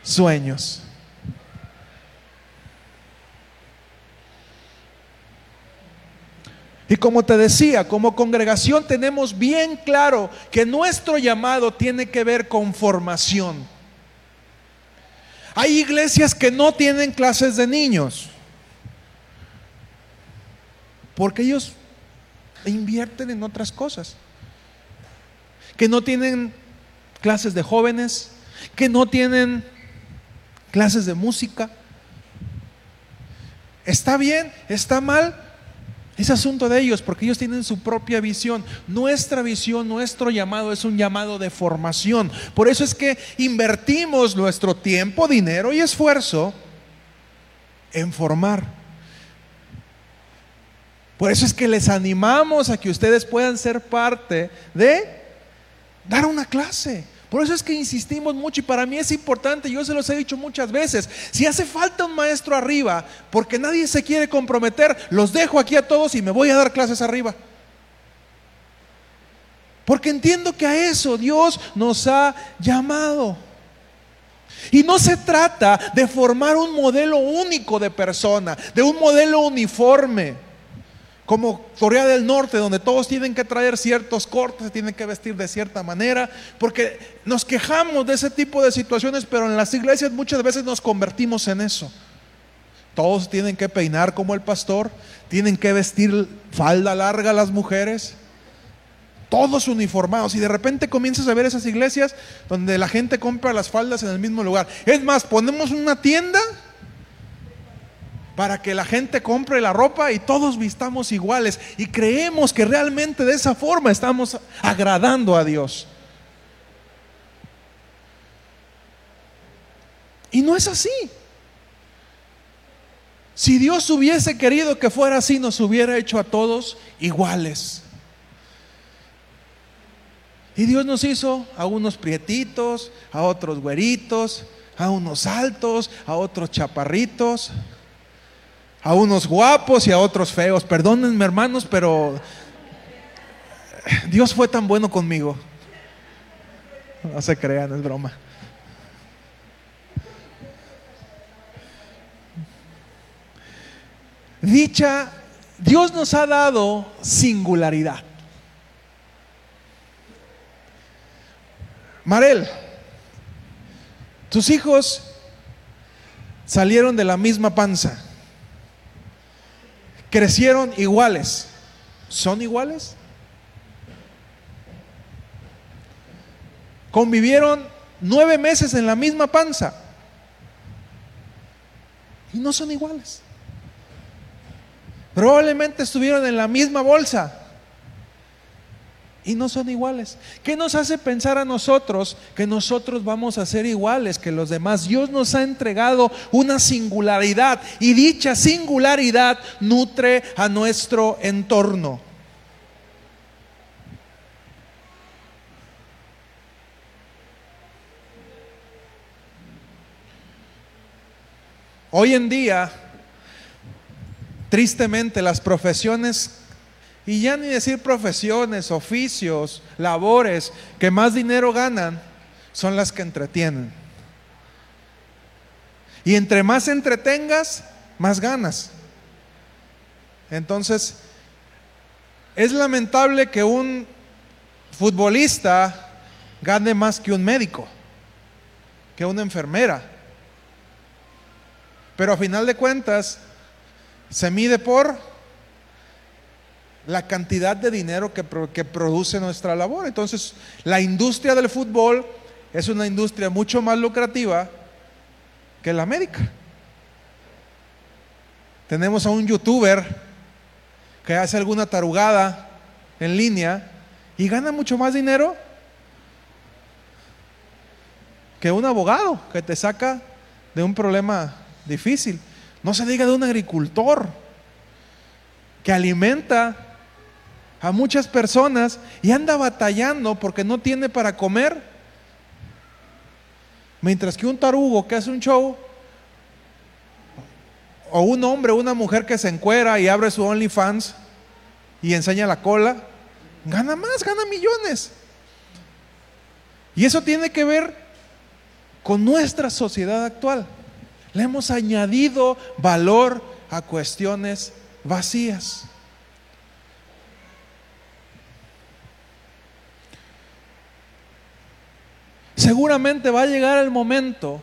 sueños. Y como te decía, como congregación tenemos bien claro que nuestro llamado tiene que ver con formación. Hay iglesias que no tienen clases de niños. Porque ellos invierten en otras cosas. Que no tienen clases de jóvenes, que no tienen clases de música. ¿Está bien? ¿Está mal? Es asunto de ellos porque ellos tienen su propia visión. Nuestra visión, nuestro llamado es un llamado de formación. Por eso es que invertimos nuestro tiempo, dinero y esfuerzo en formar. Por eso es que les animamos a que ustedes puedan ser parte de dar una clase. Por eso es que insistimos mucho y para mí es importante, yo se los he dicho muchas veces, si hace falta un maestro arriba, porque nadie se quiere comprometer, los dejo aquí a todos y me voy a dar clases arriba. Porque entiendo que a eso Dios nos ha llamado. Y no se trata de formar un modelo único de persona, de un modelo uniforme como Corea del Norte, donde todos tienen que traer ciertos cortes, se tienen que vestir de cierta manera, porque nos quejamos de ese tipo de situaciones, pero en las iglesias muchas veces nos convertimos en eso. Todos tienen que peinar como el pastor, tienen que vestir falda larga las mujeres, todos uniformados. Y de repente comienzas a ver esas iglesias donde la gente compra las faldas en el mismo lugar. Es más, ponemos una tienda para que la gente compre la ropa y todos vistamos iguales y creemos que realmente de esa forma estamos agradando a Dios. Y no es así. Si Dios hubiese querido que fuera así, nos hubiera hecho a todos iguales. Y Dios nos hizo a unos prietitos, a otros güeritos, a unos altos, a otros chaparritos a unos guapos y a otros feos. Perdónenme hermanos, pero Dios fue tan bueno conmigo. No se crean, es broma. Dicha, Dios nos ha dado singularidad. Marel, tus hijos salieron de la misma panza crecieron iguales. ¿Son iguales? Convivieron nueve meses en la misma panza. Y no son iguales. Probablemente estuvieron en la misma bolsa y no son iguales. ¿Qué nos hace pensar a nosotros que nosotros vamos a ser iguales que los demás? Dios nos ha entregado una singularidad y dicha singularidad nutre a nuestro entorno. Hoy en día, tristemente, las profesiones y ya ni decir profesiones, oficios, labores que más dinero ganan, son las que entretienen. Y entre más entretengas, más ganas. Entonces, es lamentable que un futbolista gane más que un médico, que una enfermera. Pero a final de cuentas, se mide por la cantidad de dinero que, que, produce nuestra labor. Entonces, la industria del fútbol es una industria mucho más lucrativa que la médica. Tenemos a un youtuber que hace alguna tarugada en línea y gana mucho más dinero que un abogado que te saca de un problema difícil. No se diga de un agricultor que alimenta a muchas personas y anda batallando porque no tiene para comer. Mientras que un tarugo que hace un show, o un hombre o una mujer que se encuera y abre su OnlyFans y enseña la cola, gana más, gana millones. Y eso tiene que ver con nuestra sociedad actual. Le hemos añadido valor a cuestiones vacías. Seguramente va a llegar el momento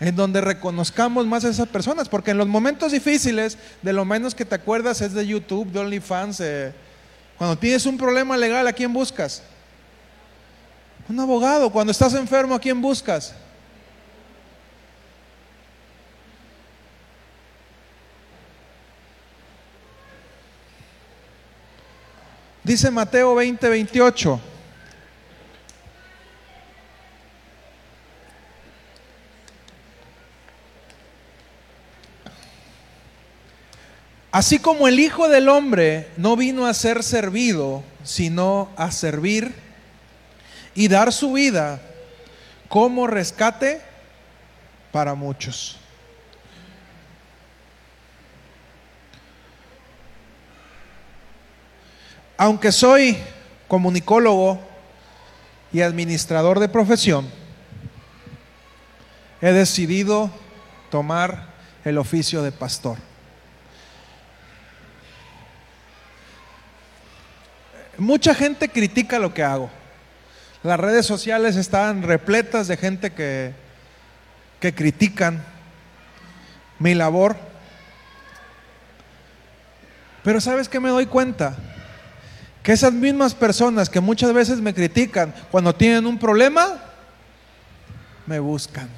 en donde reconozcamos más a esas personas, porque en los momentos difíciles, de lo menos que te acuerdas es de YouTube, de OnlyFans, eh, cuando tienes un problema legal, ¿a quién buscas? Un abogado. Cuando estás enfermo, ¿a quién buscas? Dice Mateo 20, 28. Así como el Hijo del Hombre no vino a ser servido, sino a servir y dar su vida como rescate para muchos. Aunque soy comunicólogo y administrador de profesión, he decidido tomar el oficio de pastor. Mucha gente critica lo que hago. Las redes sociales están repletas de gente que, que critican mi labor. Pero ¿sabes qué me doy cuenta? Que esas mismas personas que muchas veces me critican cuando tienen un problema, me buscan.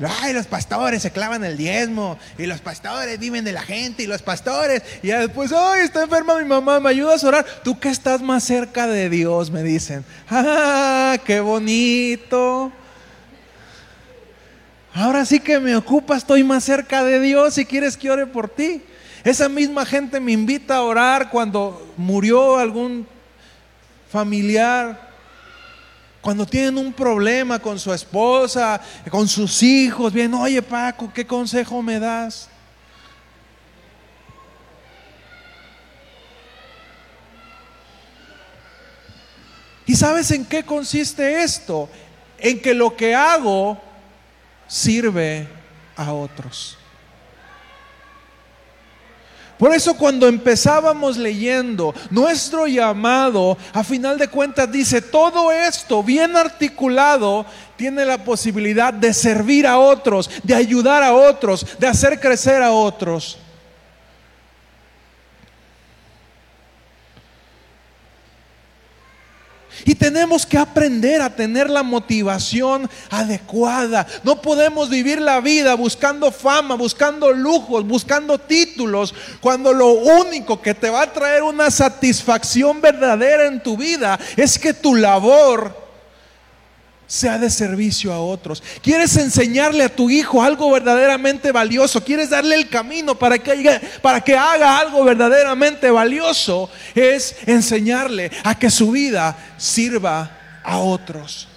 Ay, los pastores se clavan el diezmo y los pastores viven de la gente y los pastores y después, ay, está enferma mi mamá, ¿me ayudas a orar? Tú que estás más cerca de Dios, me dicen. Ah, qué bonito. Ahora sí que me ocupa, estoy más cerca de Dios si quieres que ore por ti. Esa misma gente me invita a orar cuando murió algún familiar cuando tienen un problema con su esposa, con sus hijos, bien, oye Paco, ¿qué consejo me das? ¿Y sabes en qué consiste esto? En que lo que hago sirve a otros. Por eso cuando empezábamos leyendo nuestro llamado, a final de cuentas dice, todo esto bien articulado tiene la posibilidad de servir a otros, de ayudar a otros, de hacer crecer a otros. Y tenemos que aprender a tener la motivación adecuada. No podemos vivir la vida buscando fama, buscando lujos, buscando títulos, cuando lo único que te va a traer una satisfacción verdadera en tu vida es que tu labor sea de servicio a otros. ¿Quieres enseñarle a tu hijo algo verdaderamente valioso? ¿Quieres darle el camino para que, para que haga algo verdaderamente valioso? Es enseñarle a que su vida sirva a otros.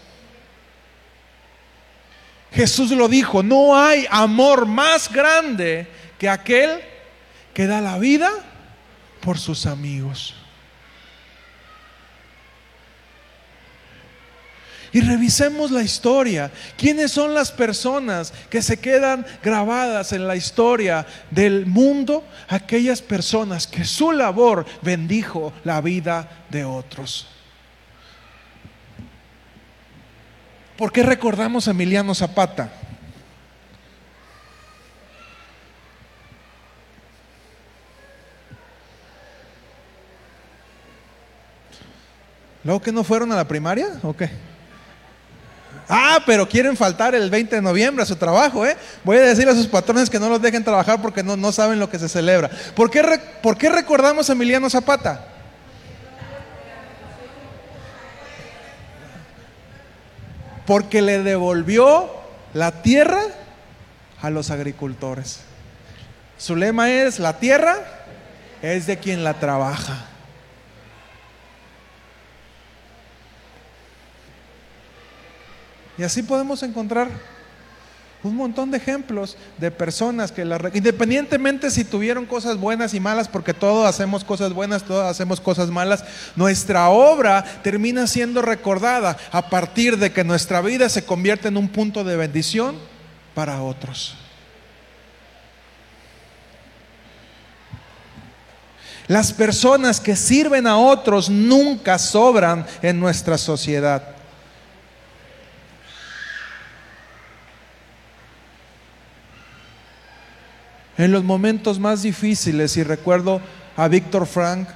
Jesús lo dijo, no hay amor más grande que aquel que da la vida por sus amigos. Y revisemos la historia. ¿Quiénes son las personas que se quedan grabadas en la historia del mundo? Aquellas personas que su labor bendijo la vida de otros. ¿Por qué recordamos a Emiliano Zapata? ¿Luego que no fueron a la primaria o qué? Ah, pero quieren faltar el 20 de noviembre a su trabajo, ¿eh? Voy a decirle a sus patrones que no los dejen trabajar porque no, no saben lo que se celebra. ¿Por qué, ¿Por qué recordamos a Emiliano Zapata? Porque le devolvió la tierra a los agricultores. Su lema es, la tierra es de quien la trabaja. Y así podemos encontrar un montón de ejemplos de personas que, la, independientemente si tuvieron cosas buenas y malas, porque todos hacemos cosas buenas, todos hacemos cosas malas, nuestra obra termina siendo recordada a partir de que nuestra vida se convierte en un punto de bendición para otros. Las personas que sirven a otros nunca sobran en nuestra sociedad. En los momentos más difíciles, y recuerdo a Víctor Frank,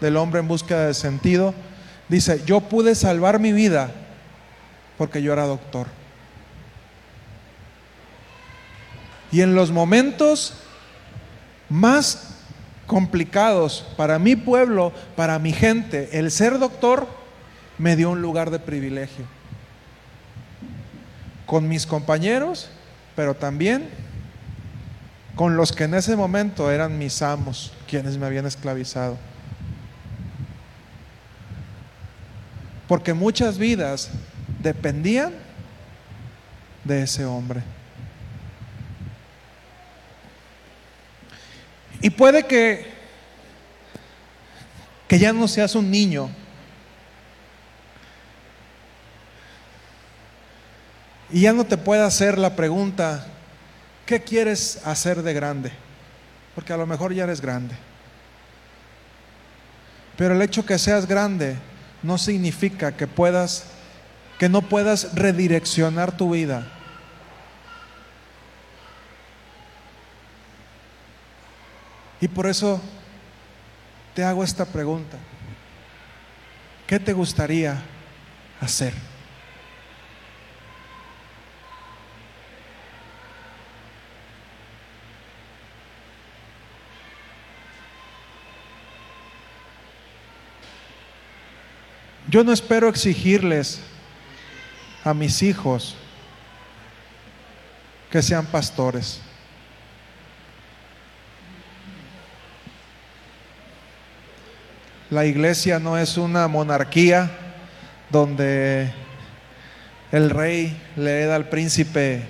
del hombre en búsqueda de sentido, dice, yo pude salvar mi vida porque yo era doctor. Y en los momentos más complicados para mi pueblo, para mi gente, el ser doctor me dio un lugar de privilegio. Con mis compañeros, pero también con los que en ese momento eran mis amos, quienes me habían esclavizado. Porque muchas vidas dependían de ese hombre. Y puede que, que ya no seas un niño. Y ya no te pueda hacer la pregunta, ¿qué quieres hacer de grande? Porque a lo mejor ya eres grande. Pero el hecho que seas grande no significa que puedas, que no puedas redireccionar tu vida. Y por eso te hago esta pregunta. ¿Qué te gustaría hacer? Yo no espero exigirles a mis hijos que sean pastores. La iglesia no es una monarquía donde el rey le da al príncipe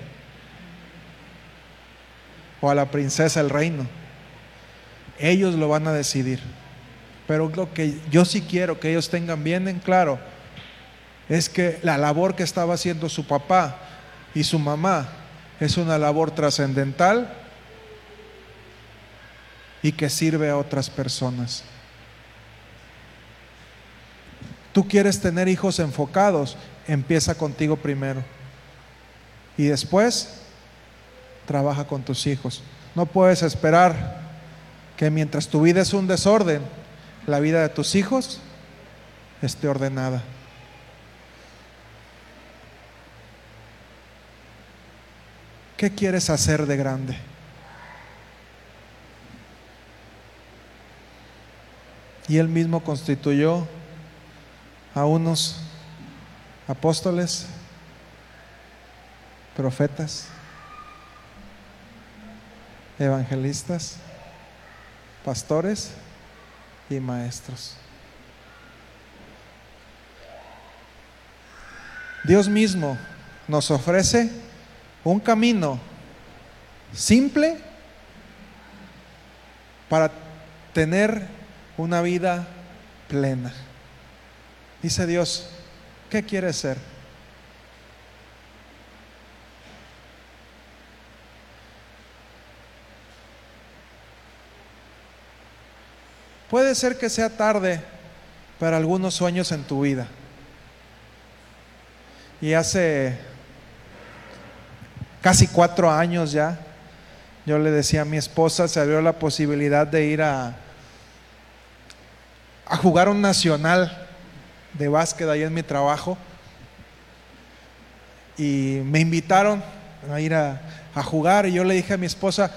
o a la princesa el reino. Ellos lo van a decidir. Pero lo que yo sí quiero que ellos tengan bien en claro es que la labor que estaba haciendo su papá y su mamá es una labor trascendental y que sirve a otras personas. Tú quieres tener hijos enfocados, empieza contigo primero. Y después trabaja con tus hijos. No puedes esperar que mientras tu vida es un desorden, la vida de tus hijos esté ordenada. ¿Qué quieres hacer de grande? Y él mismo constituyó a unos apóstoles, profetas, evangelistas, pastores y maestros. Dios mismo nos ofrece un camino simple para tener una vida plena. Dice Dios, ¿qué quieres ser? Puede ser que sea tarde para algunos sueños en tu vida. Y hace casi cuatro años ya, yo le decía a mi esposa, se abrió la posibilidad de ir a, a jugar un nacional de básquet ahí en mi trabajo. Y me invitaron a ir a, a jugar y yo le dije a mi esposa,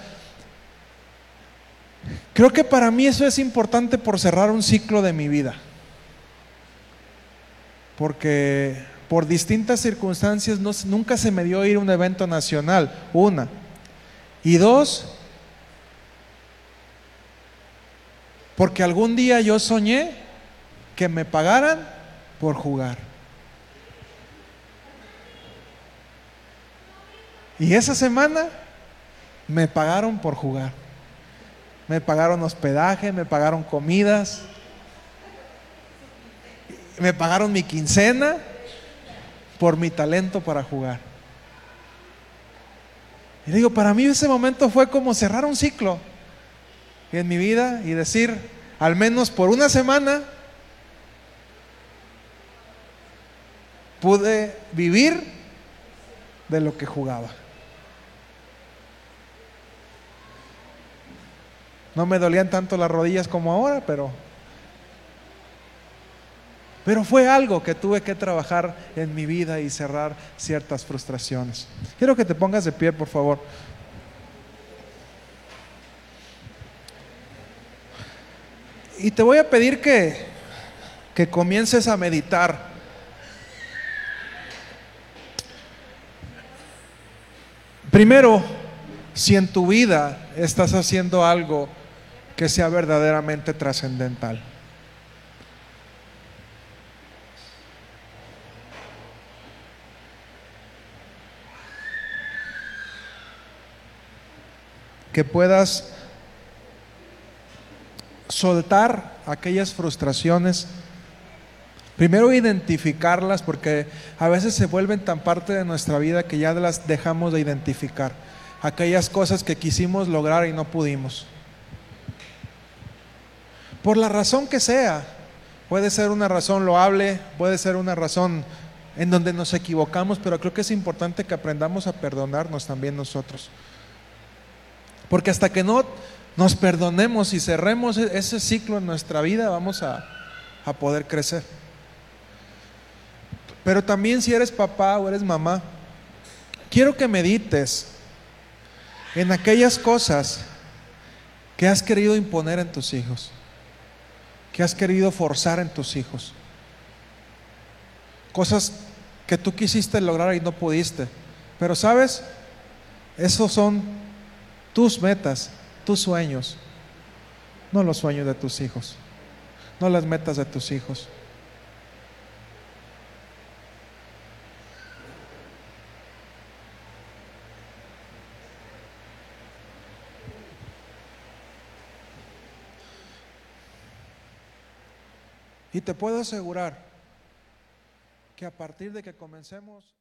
creo que para mí eso es importante por cerrar un ciclo de mi vida. Porque por distintas circunstancias nunca se me dio ir a un evento nacional, una. Y dos, porque algún día yo soñé que me pagaran por jugar. Y esa semana me pagaron por jugar. Me pagaron hospedaje, me pagaron comidas, me pagaron mi quincena por mi talento para jugar. Y digo, para mí ese momento fue como cerrar un ciclo en mi vida y decir, al menos por una semana, pude vivir de lo que jugaba. No me dolían tanto las rodillas como ahora, pero pero fue algo que tuve que trabajar en mi vida y cerrar ciertas frustraciones. Quiero que te pongas de pie, por favor. Y te voy a pedir que, que comiences a meditar. Primero, si en tu vida estás haciendo algo que sea verdaderamente trascendental. Que puedas soltar aquellas frustraciones. Primero identificarlas porque a veces se vuelven tan parte de nuestra vida que ya las dejamos de identificar. Aquellas cosas que quisimos lograr y no pudimos. Por la razón que sea. Puede ser una razón loable, puede ser una razón en donde nos equivocamos, pero creo que es importante que aprendamos a perdonarnos también nosotros. Porque hasta que no nos perdonemos y cerremos e-, ese ciclo en nuestra vida, vamos a, a poder crecer. Pero también si eres papá o eres mamá, quiero que medites en aquellas cosas que has querido imponer en tus hijos, que has querido forzar en tus hijos. Cosas que tú quisiste lograr y no pudiste. Pero sabes, esos son tus metas, tus sueños, no los sueños de tus hijos, no las metas de tus hijos. Y te puedo asegurar que a partir de que comencemos